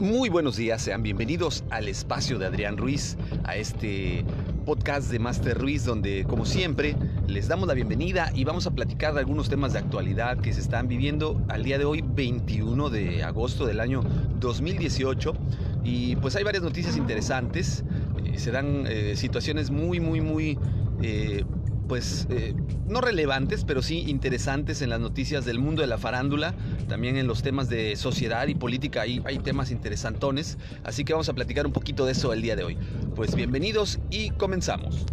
Muy buenos días, sean bienvenidos al espacio de Adrián Ruiz, a este podcast de Master Ruiz, donde como siempre les damos la bienvenida y vamos a platicar de algunos temas de actualidad que se están viviendo al día de hoy, 21 de agosto del año 2018. Y pues hay varias noticias interesantes, eh, se dan eh, situaciones muy, muy, muy... Eh, pues eh, no relevantes, pero sí interesantes en las noticias del mundo de la farándula, también en los temas de sociedad y política, hay, hay temas interesantones, así que vamos a platicar un poquito de eso el día de hoy. Pues bienvenidos y comenzamos.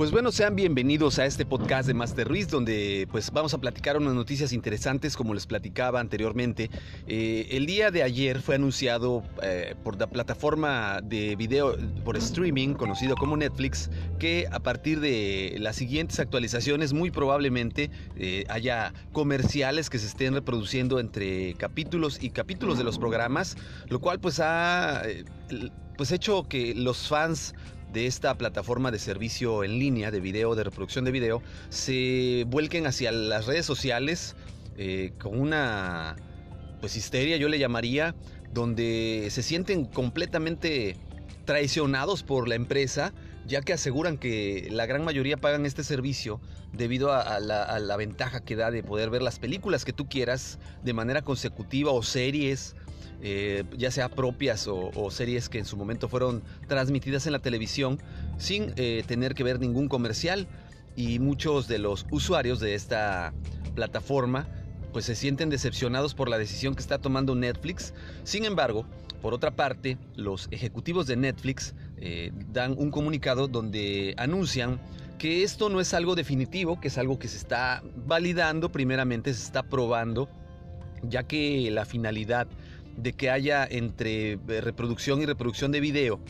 Pues bueno, sean bienvenidos a este podcast de Master Ruiz, donde pues vamos a platicar unas noticias interesantes, como les platicaba anteriormente. Eh, el día de ayer fue anunciado eh, por la plataforma de video por streaming, conocido como Netflix, que a partir de las siguientes actualizaciones, muy probablemente eh, haya comerciales que se estén reproduciendo entre capítulos y capítulos de los programas, lo cual pues ha pues hecho que los fans de esta plataforma de servicio en línea de video, de reproducción de video, se vuelquen hacia las redes sociales eh, con una pues histeria, yo le llamaría, donde se sienten completamente traicionados por la empresa, ya que aseguran que la gran mayoría pagan este servicio debido a, la, a, la, ventaja que da de poder ver las películas que tú quieras de manera consecutiva o series eh, ya sea propias o, o, series que en su momento fueron transmitidas en la televisión sin eh, tener que ver ningún comercial y muchos de los usuarios de esta plataforma pues se sienten decepcionados por la decisión que está tomando Netflix. Sin embargo, por otra parte, los ejecutivos de Netflix eh, dan un comunicado donde anuncian que esto no es algo definitivo, que es algo que se está validando, primeramente se está probando, ya que la finalidad de que haya entre eh, reproducción y reproducción de video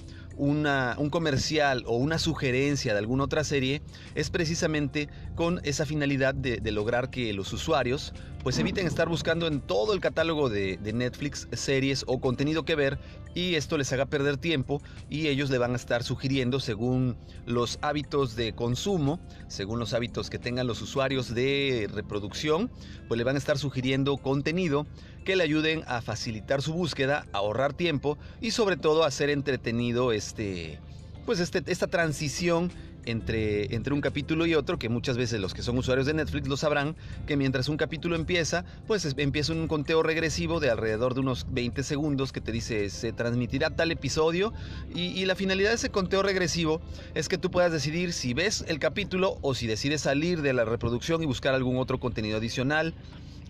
una, un comercial o una sugerencia de alguna otra serie es precisamente con esa finalidad de, de lograr que los usuarios pues eviten estar buscando en todo el catálogo de, de, Netflix series o contenido que ver y esto les haga perder tiempo y ellos le van a estar sugiriendo según los hábitos de consumo, según los hábitos que tengan los usuarios de reproducción, pues le van a estar sugiriendo contenido que le ayuden a facilitar su búsqueda, ahorrar tiempo y sobre todo a hacer entretenido este pues este, esta transición entre, entre un capítulo y otro, que muchas veces los que son usuarios de Netflix lo sabrán, que mientras un capítulo empieza, pues empieza un conteo regresivo de alrededor de unos 20 segundos que te dice se transmitirá tal episodio y la finalidad de ese conteo regresivo es que tú puedas decidir si ves el capítulo o si decides salir de la reproducción y buscar algún otro contenido adicional,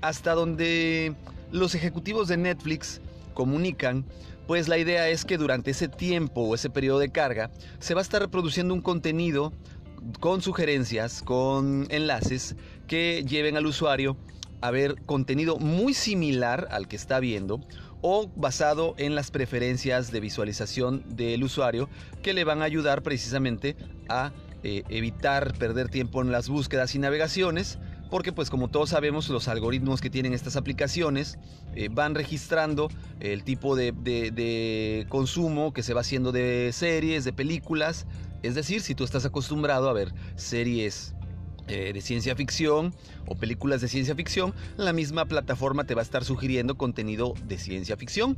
hasta donde los ejecutivos de Netflix comunican, pues la idea es que durante ese tiempo o ese periodo de carga se va a estar reproduciendo un contenido con sugerencias, con enlaces que lleven al usuario a ver contenido muy similar al que está viendo o basado en las preferencias de visualización del usuario que le van a ayudar precisamente a eh, evitar perder tiempo en las búsquedas y navegaciones porque pues como todos sabemos los algoritmos que tienen estas aplicaciones eh, van registrando el tipo de, consumo que se va haciendo de series, de películas, es decir, si tú estás acostumbrado a ver series eh, de ciencia ficción o películas de ciencia ficción, la misma plataforma te va a estar sugiriendo contenido de ciencia ficción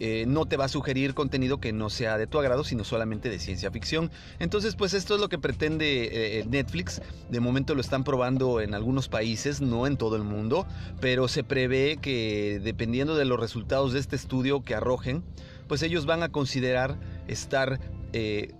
eh, no te va a sugerir contenido que no sea de tu agrado, sino solamente de ciencia ficción. Entonces, pues esto es lo que pretende eh, Netflix. De momento lo están probando en algunos países, no en todo el mundo, pero se prevé que dependiendo de los resultados de este estudio que arrojen, pues ellos van a considerar estar, eh,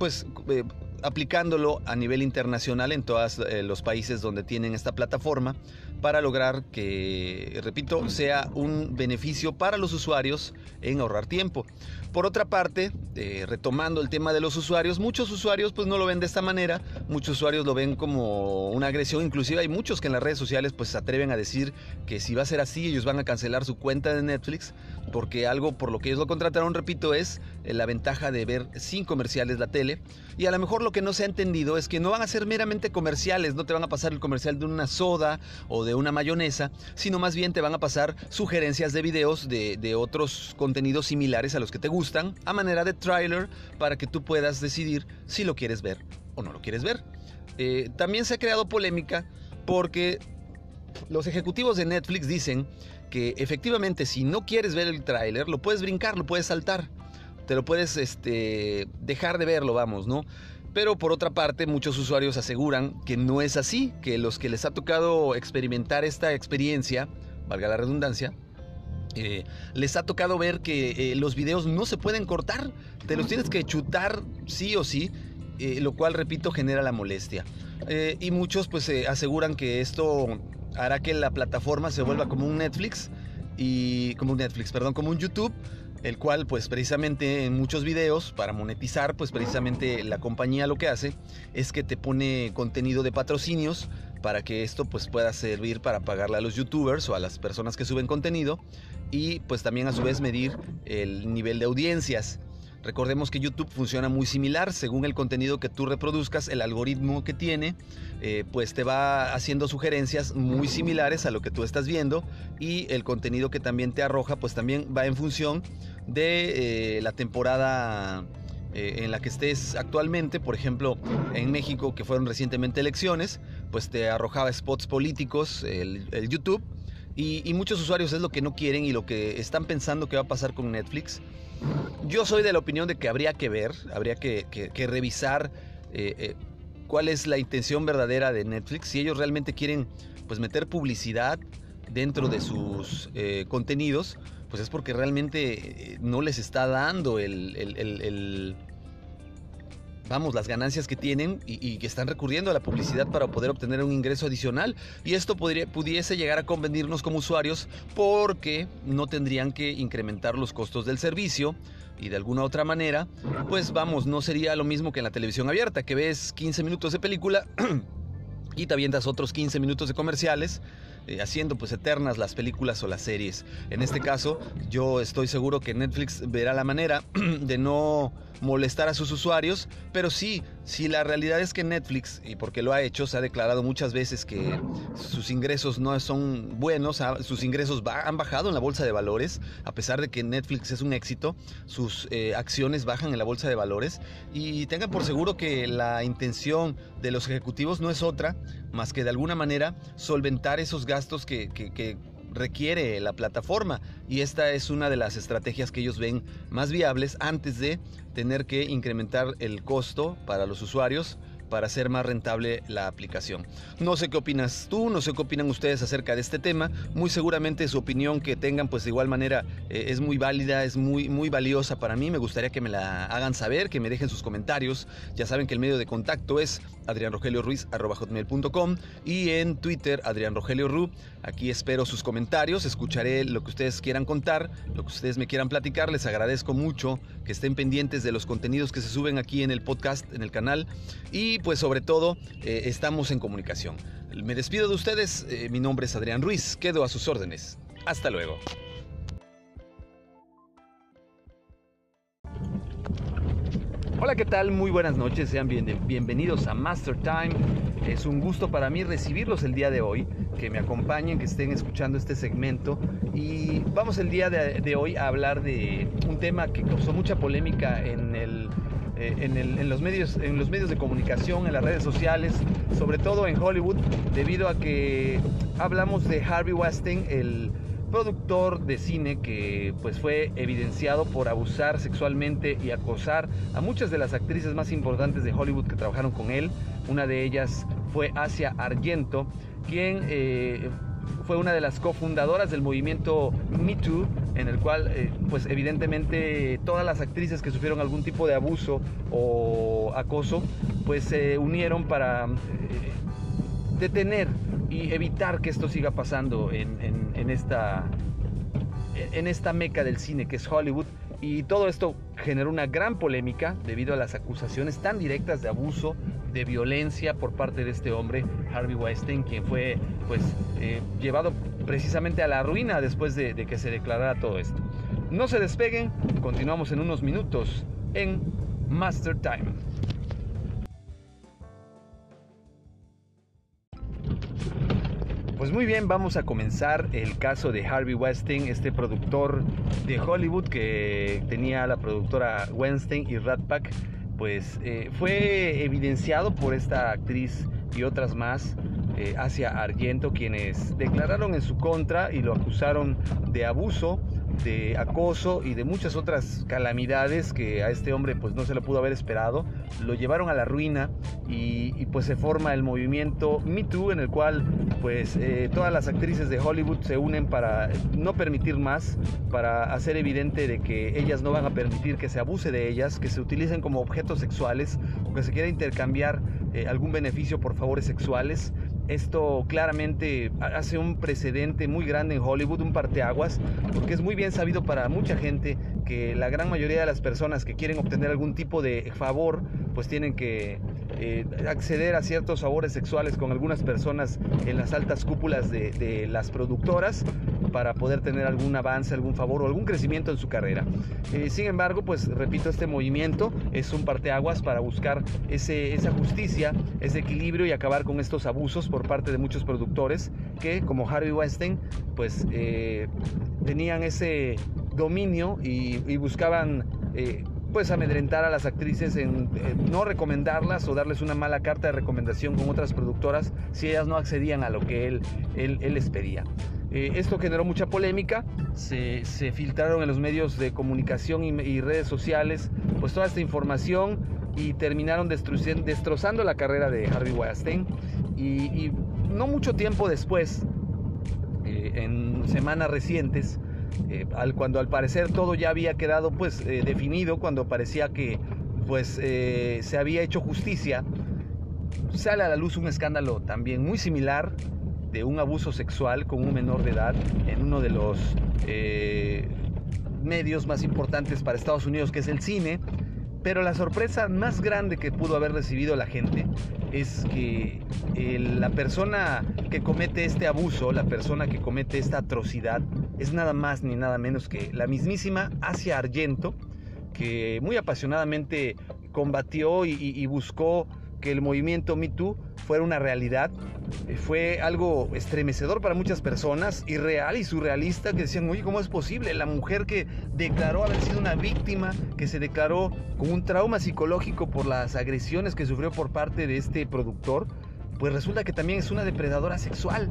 pues eh, aplicándolo a nivel internacional en todos eh, los países donde tienen esta plataforma para lograr que, repito, sea un beneficio para los usuarios en ahorrar tiempo. Por otra parte, eh, retomando el tema de los usuarios, muchos usuarios pues no lo ven de esta manera, muchos usuarios lo ven como una agresión, inclusive hay muchos que en las redes sociales pues se atreven a decir que si va a ser así ellos van a cancelar su cuenta de Netflix porque algo por lo que ellos lo contrataron, repito, es eh, la ventaja de ver sin comerciales la tele. Y a lo mejor lo que no se ha entendido es que no van a ser meramente comerciales, no te van a pasar el comercial de una soda o de una mayonesa, sino más bien te van a pasar sugerencias de videos de, de otros contenidos similares a los que te gustan, a manera de trailer, para que tú puedas decidir si lo quieres ver o no lo quieres ver. Eh, también se ha creado polémica porque los ejecutivos de Netflix dicen que efectivamente si no quieres ver el tráiler, lo puedes brincar, lo puedes saltar, te lo puedes este, dejar de verlo, vamos, ¿no? Pero por otra parte, muchos usuarios aseguran que no es así, que los que les ha tocado experimentar esta experiencia, valga la redundancia, eh, les ha tocado ver que eh, los videos no se pueden cortar, te los tienes que chutar sí o sí, eh, lo cual, repito, genera la molestia. y muchos pues aseguran que esto hará que la plataforma se vuelva como un Netflix y como un Netflix, perdón, como un YouTube, el cual pues precisamente en muchos videos para monetizar, pues precisamente la compañía lo que hace es que te pone contenido de patrocinios para que esto pues pueda servir para pagarle a los youtubers o a las personas que suben contenido y pues también a su vez medir el nivel de audiencias. Recordemos que YouTube funciona muy similar, según el contenido que tú reproduzcas, el algoritmo que tiene, eh, pues te va haciendo sugerencias muy similares a lo que tú estás viendo y el contenido que también te arroja, pues también va en función de eh, la temporada eh, en la que estés actualmente, por ejemplo, en México, que fueron recientemente elecciones, pues te arrojaba spots políticos el, YouTube. Y, muchos usuarios es lo que no quieren y lo que están pensando que va a pasar con Netflix. Yo soy de la opinión de que habría que ver, habría que, revisar eh, eh, cuál es la intención verdadera de Netflix. Si ellos realmente quieren pues meter publicidad dentro de sus contenidos, pues es porque realmente no les está dando el, vamos, las ganancias que tienen y, que están recurriendo a la publicidad para poder obtener un ingreso adicional. Y esto podría, pudiese llegar a convenirnos como usuarios porque no tendrían que incrementar los costos del servicio. Y de alguna otra manera, pues vamos, no sería lo mismo que en la televisión abierta, que ves 15 minutos de película y te avientas otros 15 minutos de comerciales eh, haciendo pues eternas las películas o las series. En este caso, yo estoy seguro que Netflix verá la manera de no molestar a sus usuarios, pero sí, si la realidad es que Netflix, y porque lo ha hecho, se ha declarado muchas veces que sus ingresos no son buenos, sus ingresos han bajado en la bolsa de valores, a pesar de que Netflix es un éxito, sus eh, acciones bajan en la bolsa de valores, y tengan por seguro que la intención de los ejecutivos no es otra más que de alguna manera solventar esos gastos que, que requiere la plataforma y esta es una de las estrategias que ellos ven más viables antes de tener que incrementar el costo para los usuarios para hacer más rentable la aplicación. No sé qué opinas tú, no sé qué opinan ustedes acerca de este tema. Muy seguramente su opinión que tengan, pues de igual manera eh, es muy válida, es muy, muy valiosa para mí. Me gustaría que me la hagan saber, que me dejen sus comentarios. Ya saben que el medio de contacto es adrianrogelioruiz.com y en Twitter Adrián Rogelio Ru. Aquí espero sus comentarios, escucharé lo que ustedes quieran contar, lo que ustedes me quieran platicar. Les agradezco mucho que estén pendientes de los contenidos que se suben aquí en el podcast, en el canal. Y pues sobre todo eh, estamos en comunicación. Me despido de ustedes, eh, mi nombre es Adrián Ruiz, quedo a sus órdenes. Hasta luego. Hola, ¿qué tal? Muy buenas noches, sean bienvenidos a Master Time. Es un gusto para mí recibirlos el día de hoy, que me acompañen, que estén escuchando este segmento. Y vamos el día de hoy a hablar de un tema que causó mucha polémica eh, en, los medios, en los medios de comunicación, en las redes sociales, sobre todo en Hollywood, debido a que hablamos de Harvey Weinstein, el productor de cine que pues fue evidenciado por abusar sexualmente y acosar a muchas de las actrices más importantes de Hollywood que trabajaron con él. Una de ellas fue Asia Argento, quien eh, fue una de las cofundadoras del movimiento Me Too, en el cual, eh, pues evidentemente, todas las actrices que sufrieron algún tipo de abuso o acoso, pues se unieron para eh, detener y evitar que esto siga pasando en, esta, en esta meca del cine que es Hollywood. Y todo esto generó una gran polémica debido a las acusaciones tan directas de abuso, de violencia por parte de este hombre, Harvey Weinstein, quien fue pues eh, llevado precisamente a la ruina después de, de que se declarara todo esto. No se despeguen, continuamos en unos minutos en Master Time. Pues muy bien, vamos a comenzar el caso de Harvey Weinstein, este productor de Hollywood que tenía la productora Weinstein y Rat Pack, pues eh, fue evidenciado por esta actriz y otras más hacia Argento, quienes declararon en su contra y lo acusaron de abuso de acoso y de muchas otras calamidades que a este hombre pues no se lo pudo haber esperado, lo llevaron a la ruina y, pues se forma el movimiento Me Too en el cual pues eh, todas las actrices de Hollywood se unen para no permitir más, para hacer evidente de que ellas no van a permitir que se abuse de ellas, que se utilicen como objetos sexuales o que se quiera intercambiar eh, algún beneficio por favores sexuales esto claramente hace un precedente muy grande en Hollywood, un parteaguas, porque es muy bien sabido para mucha gente que la gran mayoría de las personas que quieren obtener algún tipo de favor, pues tienen que eh, acceder a ciertos favores sexuales con algunas personas en las altas cúpulas de, las productoras para poder tener algún avance, algún favor o algún crecimiento en su carrera. Eh, sin embargo, pues repito, este movimiento es un parteaguas para buscar ese, esa justicia, ese equilibrio y acabar con estos abusos por parte de muchos productores que, como Harvey Weinstein, pues eh, tenían ese dominio y, y buscaban pues amedrentar a las actrices en, no recomendarlas o darles una mala carta de recomendación con otras productoras si ellas no accedían a lo que él, él, les pedía. Eh, esto generó mucha polémica, se, filtraron en los medios de comunicación y, redes sociales pues toda esta información y terminaron destrozando la carrera de Harvey Weinstein. Y, no mucho tiempo después, eh, en semanas recientes, eh, al, cuando al parecer todo ya había quedado pues definido, cuando parecía que pues se había hecho justicia, sale a la luz un escándalo también muy similar de un abuso sexual con un menor de edad en uno de los medios más importantes para Estados Unidos, que es el cine. Pero la sorpresa más grande que pudo haber recibido la gente es que la persona que comete este abuso, la persona que comete esta atrocidad, es nada más ni nada menos que la mismísima Asia Argento, que muy apasionadamente combatió y, buscó que el movimiento Me Too fuera una realidad. Eh, fue algo estremecedor para muchas personas, irreal y surrealista, que decían, oye, ¿cómo es posible? La mujer que declaró haber sido una víctima, que se declaró con un trauma psicológico por las agresiones que sufrió por parte de este productor, pues resulta que también es una depredadora sexual.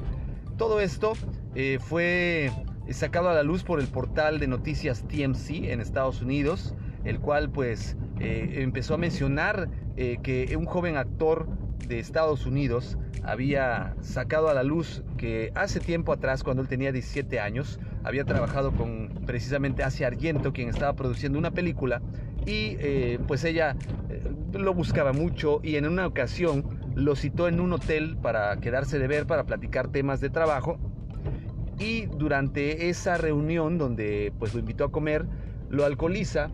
Todo esto eh, fue sacado a la luz por el portal de noticias TMC en Estados Unidos, el cual pues eh, empezó a mencionar que un joven actor de Estados Unidos había sacado a la luz que hace tiempo atrás, cuando él tenía 17 años, había trabajado con precisamente Asia Argento, quien estaba produciendo una película, y eh, pues ella lo buscaba mucho y en una ocasión lo citó en un hotel para quedarse de ver, para platicar temas de trabajo y durante esa reunión donde pues lo invitó a comer, lo alcoholiza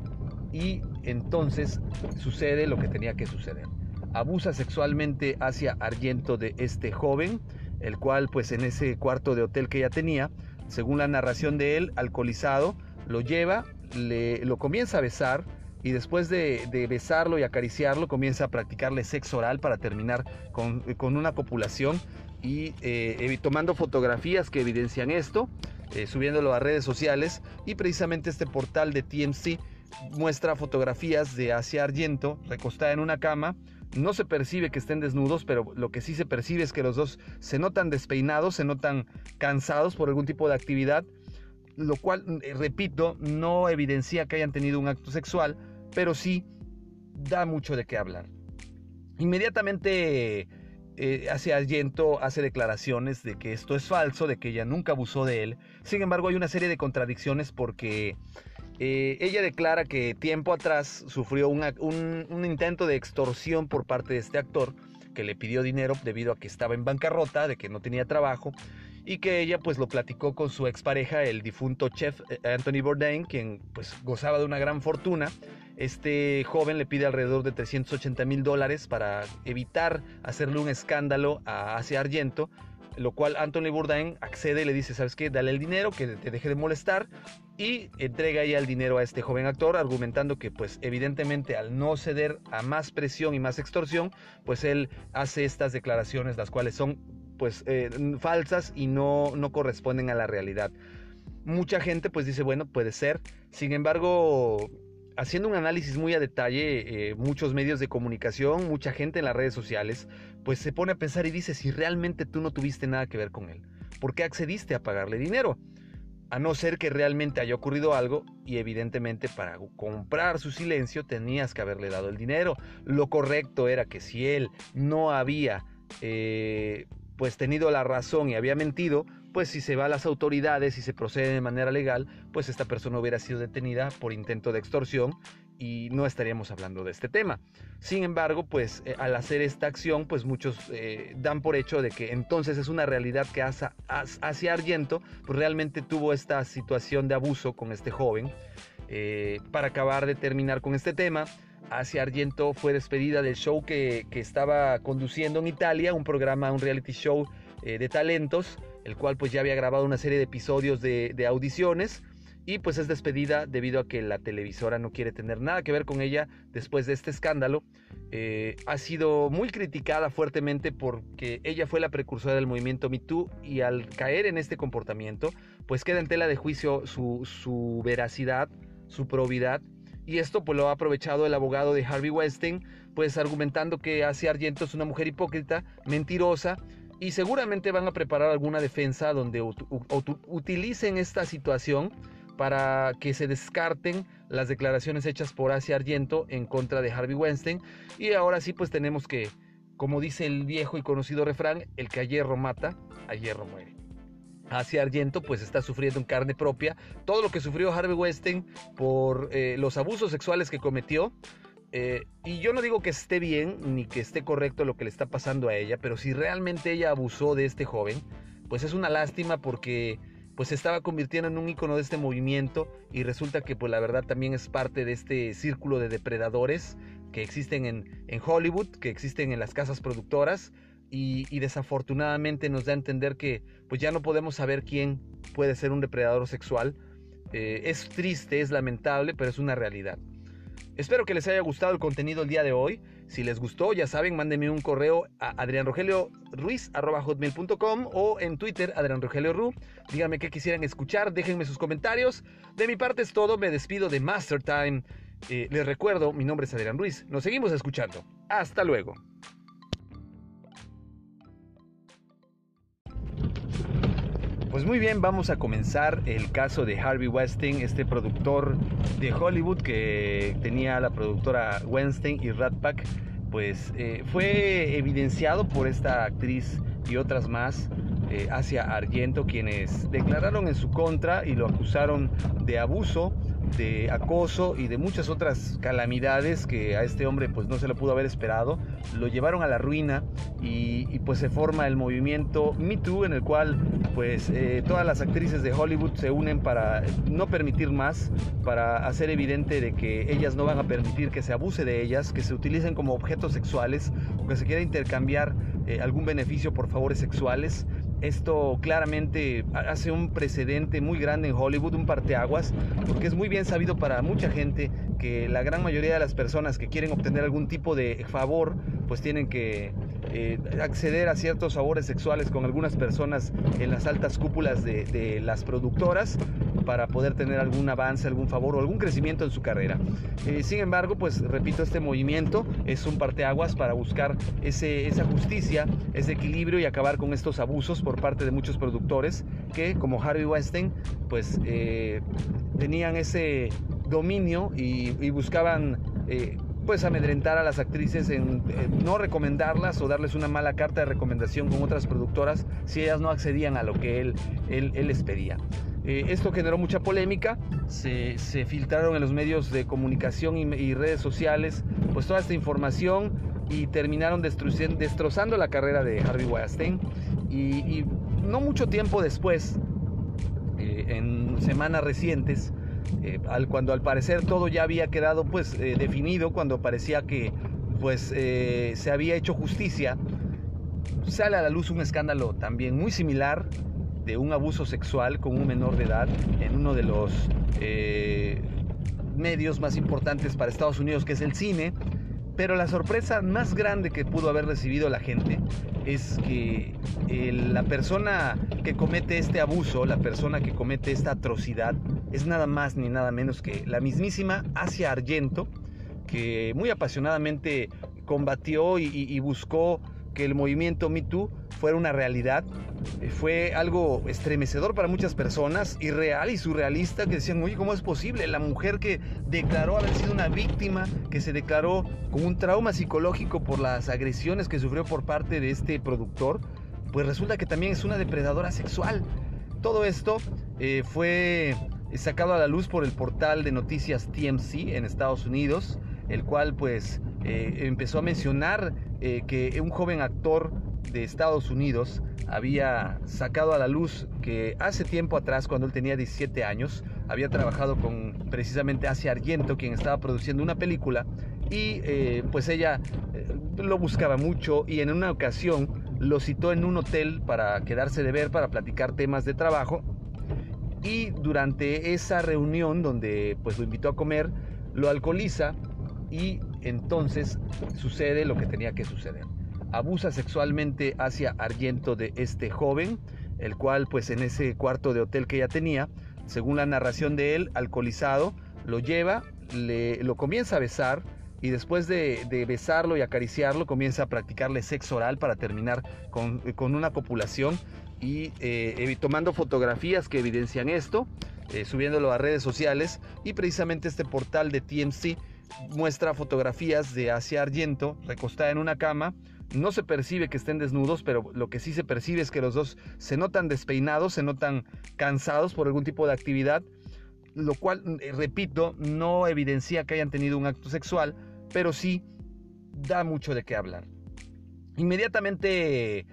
y entonces sucede lo que tenía que suceder. Abusa sexualmente hacia Argento de este joven, el cual pues en ese cuarto de hotel que ella tenía, según la narración de él, alcoholizado, lo lleva, le, lo comienza a besar y después de, besarlo y acariciarlo comienza a practicarle sexo oral para terminar con, una copulación y eh, tomando fotografías que evidencian esto, eh, subiéndolo a redes sociales y precisamente este portal de TMC muestra fotografías de Asia Argento recostada en una cama. No se percibe que estén desnudos, pero lo que sí se percibe es que los dos se notan despeinados, se notan cansados por algún tipo de actividad, lo cual, eh, repito, no evidencia que hayan tenido un acto sexual, pero sí da mucho de qué hablar. Inmediatamente eh, hace Argento hace declaraciones de que esto es falso, de que ella nunca abusó de él. Sin embargo, hay una serie de contradicciones porque eh, ella declara que tiempo atrás sufrió un, intento de extorsión por parte de este actor que le pidió dinero debido a que estaba en bancarrota, de que no tenía trabajo y que ella pues lo platicó con su expareja, el difunto chef eh, Anthony Bourdain, quien pues gozaba de una gran fortuna. Este joven le pide alrededor de 380 mil dólares para evitar hacerle un escándalo a Asia Argento, lo cual Anthony Bourdain accede y le dice, ¿sabes qué? Dale el dinero, que te deje de molestar y entrega ya el dinero a este joven actor, argumentando que pues evidentemente al no ceder a más presión y más extorsión, pues él hace estas declaraciones, las cuales son pues eh, falsas y no, no corresponden a la realidad. Mucha gente pues dice, bueno, puede ser. Sin embargo, haciendo un análisis muy a detalle, eh, muchos medios de comunicación, mucha gente en las redes sociales, pues se pone a pensar y dice si realmente tú no tuviste nada que ver con él. ¿Por qué accediste a pagarle dinero? A no ser que realmente haya ocurrido algo y evidentemente para comprar su silencio tenías que haberle dado el dinero. Lo correcto era que si él no había eh, pues tenido la razón y había mentido, pues si se va a las autoridades y se procede de manera legal, pues esta persona hubiera sido detenida por intento de extorsión y no estaríamos hablando de este tema. Sin embargo, pues eh, al hacer esta acción, pues muchos eh, dan por hecho de que entonces es una realidad que hacia, hacia Argento, pues realmente tuvo esta situación de abuso con este joven. Eh, para acabar de terminar con este tema, Asia Argento fue despedida del show que, estaba conduciendo en Italia, un programa, un reality show de talentos, el cual pues ya había grabado una serie de episodios de, audiciones y pues es despedida debido a que la televisora no quiere tener nada que ver con ella después de este escándalo. Eh, ha sido muy criticada fuertemente porque ella fue la precursora del movimiento Me Too y al caer en este comportamiento pues queda en tela de juicio su, veracidad, su probidad y esto pues lo ha aprovechado el abogado de Harvey Weinstein pues argumentando que Asia Argento es una mujer hipócrita, mentirosa y seguramente van a preparar alguna defensa donde utilicen esta situación para que se descarten las declaraciones hechas por Asia Argento en contra de Harvey Weinstein. Y ahora sí, pues tenemos que, como dice el viejo y conocido refrán, el que a hierro mata, a hierro muere. Asia Argento pues está sufriendo en carne propia todo lo que sufrió Harvey Weinstein por eh, los abusos sexuales que cometió. Eh, y yo no digo que esté bien ni que esté correcto lo que le está pasando a ella, pero si realmente ella abusó de este joven, pues es una lástima porque pues se estaba convirtiendo en un icono de este movimiento y resulta que pues la verdad también es parte de este círculo de depredadores que existen en, en Hollywood, que existen en las casas productoras y, desafortunadamente nos da a entender que pues ya no podemos saber quién puede ser un depredador sexual. Eh, es triste, es lamentable, pero es una realidad. Espero que les haya gustado el contenido el día de hoy. Si les gustó, ya saben, mándenme un correo a adrianrogelioruiz.com o en Twitter, adrianrogelioru. Díganme qué quisieran escuchar, déjenme sus comentarios. De mi parte es todo, me despido de Master Time. Eh, les recuerdo, mi nombre es Adrián Ruiz. Nos seguimos escuchando. Hasta luego. Pues muy bien, vamos a comenzar el caso de Harvey Weinstein, este productor de Hollywood que tenía la productora Weinstein y Rat Pack, pues eh, fue evidenciado por esta actriz y otras más eh, hacia Argento, quienes declararon en su contra y lo acusaron de abuso de acoso y de muchas otras calamidades que a este hombre pues no se lo pudo haber esperado, lo llevaron a la ruina y, pues se forma el movimiento Me Too en el cual pues eh, todas las actrices de Hollywood se unen para no permitir más, para hacer evidente de que ellas no van a permitir que se abuse de ellas, que se utilicen como objetos sexuales o que se quiera intercambiar eh, algún beneficio por favores sexuales. Esto claramente hace un precedente muy grande en Hollywood, un parteaguas, porque es muy bien sabido para mucha gente que la gran mayoría de las personas que quieren obtener algún tipo de favor, pues tienen que eh, acceder a ciertos favores sexuales con algunas personas en las altas cúpulas de, las productoras para poder tener algún avance, algún favor o algún crecimiento en su carrera. Eh, sin embargo, pues repito, este movimiento es un parteaguas para buscar ese, esa justicia, ese equilibrio y acabar con estos abusos por parte de muchos productores que, como Harvey Weinstein, pues eh, tenían ese dominio y, buscaban pues amedrentar a las actrices en, no recomendarlas o darles una mala carta de recomendación con otras productoras si ellas no accedían a lo que él, él, les pedía. Eh, esto generó mucha polémica, se, filtraron en los medios de comunicación y, redes sociales pues toda esta información y terminaron destrozando la carrera de Harvey Weinstein. Y, no mucho tiempo después, eh, en semanas recientes, eh, al, cuando al parecer todo ya había quedado pues definido, cuando parecía que pues se había hecho justicia, sale a la luz un escándalo también muy similar de un abuso sexual con un menor de edad en uno de los medios más importantes para Estados Unidos, que es el cine. Pero la sorpresa más grande que pudo haber recibido la gente es que la persona que comete este abuso, la persona que comete esta atrocidad, es nada más ni nada menos que la mismísima Asia Argento, que muy apasionadamente combatió y, buscó que el movimiento Me Too fuera una realidad. Eh, fue algo estremecedor para muchas personas, irreal y surrealista, que decían, oye, ¿cómo es posible? La mujer que declaró haber sido una víctima, que se declaró con un trauma psicológico por las agresiones que sufrió por parte de este productor, pues resulta que también es una depredadora sexual. Todo esto eh, fue sacado a la luz por el portal de noticias TMC en Estados Unidos, el cual pues eh, empezó a mencionar eh, que un joven actor de Estados Unidos había sacado a la luz que hace tiempo atrás, cuando él tenía 17 años, había trabajado con precisamente Asia Argento, quien estaba produciendo una película, y eh, pues ella lo buscaba mucho y en una ocasión lo citó en un hotel para quedarse de ver, para platicar temas de trabajo, y durante esa reunión donde pues lo invitó a comer, lo alcoholiza y entonces sucede lo que tenía que suceder. Abusa sexualmente hacia Argento de este joven, el cual pues en ese cuarto de hotel que ella tenía, según la narración de él, alcoholizado, lo lleva, le, lo comienza a besar y después de, besarlo y acariciarlo comienza a practicarle sexo oral para terminar con, una copulación y eh, tomando fotografías que evidencian esto, eh, subiéndolo a redes sociales y precisamente este portal de TMC muestra fotografías de Asia Argento recostada en una cama. No se percibe que estén desnudos, pero lo que sí se percibe es que los dos se notan despeinados, se notan cansados por algún tipo de actividad, lo cual, eh, repito, no evidencia que hayan tenido un acto sexual, pero sí da mucho de qué hablar. Inmediatamente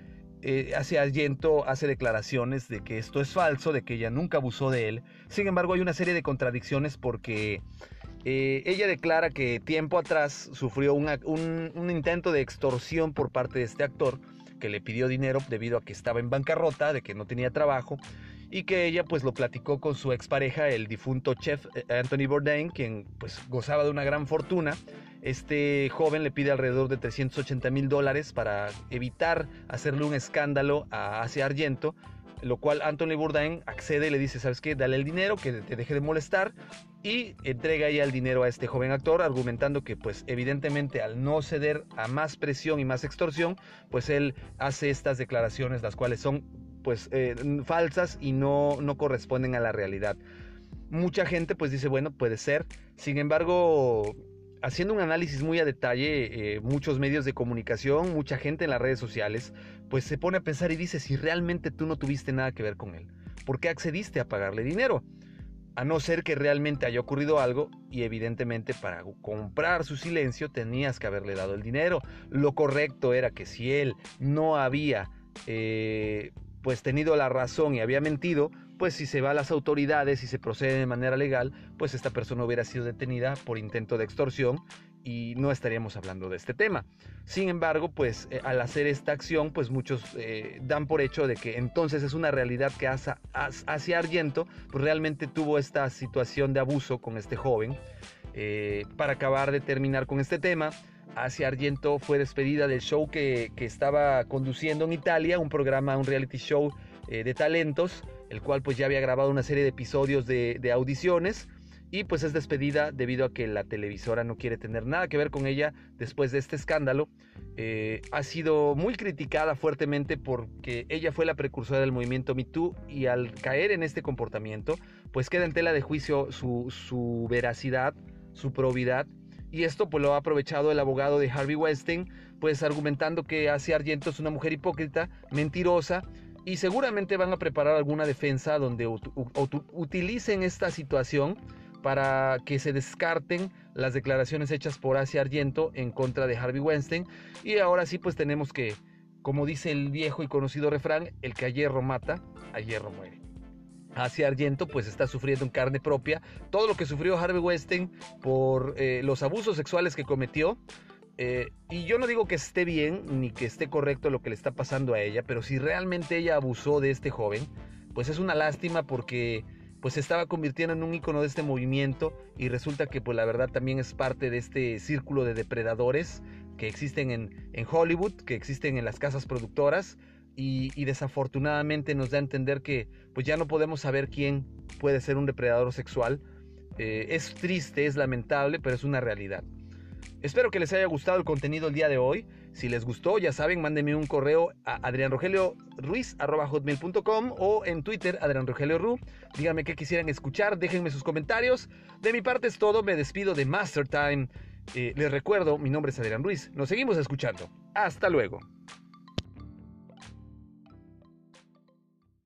eh, Argento hace declaraciones de que esto es falso, de que ella nunca abusó de él. Sin embargo, hay una serie de contradicciones porque eh, ella declara que tiempo atrás sufrió un, intento de extorsión por parte de este actor que le pidió dinero debido a que estaba en bancarrota, de que no tenía trabajo y que ella pues lo platicó con su expareja, el difunto chef eh, Anthony Bourdain, quien pues gozaba de una gran fortuna. Este joven le pide alrededor de 380 mil dólares para evitar hacerle un escándalo a Asia Argento lo cual Anthony Bourdain accede y le dice, ¿sabes qué? Dale el dinero, que te deje de molestar y entrega ya el dinero a este joven actor, argumentando que pues evidentemente al no ceder a más presión y más extorsión, pues él hace estas declaraciones, las cuales son pues eh, falsas y no, no corresponden a la realidad. Mucha gente pues dice, bueno, puede ser, sin embargo haciendo un análisis muy a detalle, eh, muchos medios de comunicación, mucha gente en las redes sociales, pues se pone a pensar y dice, si realmente tú no tuviste nada que ver con él, ¿por qué accediste a pagarle dinero? A no ser que realmente haya ocurrido algo y evidentemente para comprar su silencio tenías que haberle dado el dinero. Lo correcto era que si él no había eh, pues tenido la razón y había mentido, pues si se va a las autoridades y se procede de manera legal, pues esta persona hubiera sido detenida por intento de extorsión y no estaríamos hablando de este tema. Sin embargo, pues eh, al hacer esta acción, pues muchos eh, dan por hecho de que entonces es una realidad que hacia, hacia Argento, pues realmente tuvo esta situación de abuso con este joven. Eh, para acabar de terminar con este tema, Asia Argento fue despedida del show que, que estaba conduciendo en Italia, un programa, un reality show de talentos, el cual pues ya había grabado una serie de episodios de, audiciones y pues es despedida debido a que la televisora no quiere tener nada que ver con ella después de este escándalo. Eh, ha sido muy criticada fuertemente porque ella fue la precursora del movimiento Me Too y al caer en este comportamiento pues queda en tela de juicio su, veracidad, su probidad y esto pues lo ha aprovechado el abogado de Harvey Weinstein pues argumentando que Asia Argento es una mujer hipócrita, mentirosa, y seguramente van a preparar alguna defensa donde utilicen esta situación para que se descarten las declaraciones hechas por Asia Argento en contra de Harvey Weinstein. Y ahora sí, pues tenemos que, como dice el viejo y conocido refrán, el que a hierro mata, a hierro muere. Asia Argento pues está sufriendo en carne propia todo lo que sufrió Harvey Weinstein por eh, los abusos sexuales que cometió eh, y yo no digo que esté bien ni que esté correcto lo que le está pasando a ella, pero si realmente ella abusó de este joven, pues es una lástima porque pues se estaba convirtiendo en un icono de este movimiento y resulta que pues la verdad también es parte de este círculo de depredadores que existen en, Hollywood, que existen en las casas productoras y, y, desafortunadamente nos da a entender que pues ya no podemos saber quién puede ser un depredador sexual. Eh, es triste, es lamentable, pero es una realidad. Espero que les haya gustado el contenido el día de hoy. Si les gustó, ya saben, mándenme un correo a adrianrogelioruiz.com o en Twitter, adrianrogelioru. Díganme qué quisieran escuchar, déjenme sus comentarios. De mi parte es todo, me despido de Master Time. Eh, les recuerdo, mi nombre es Adrián Ruiz. Nos seguimos escuchando. Hasta luego.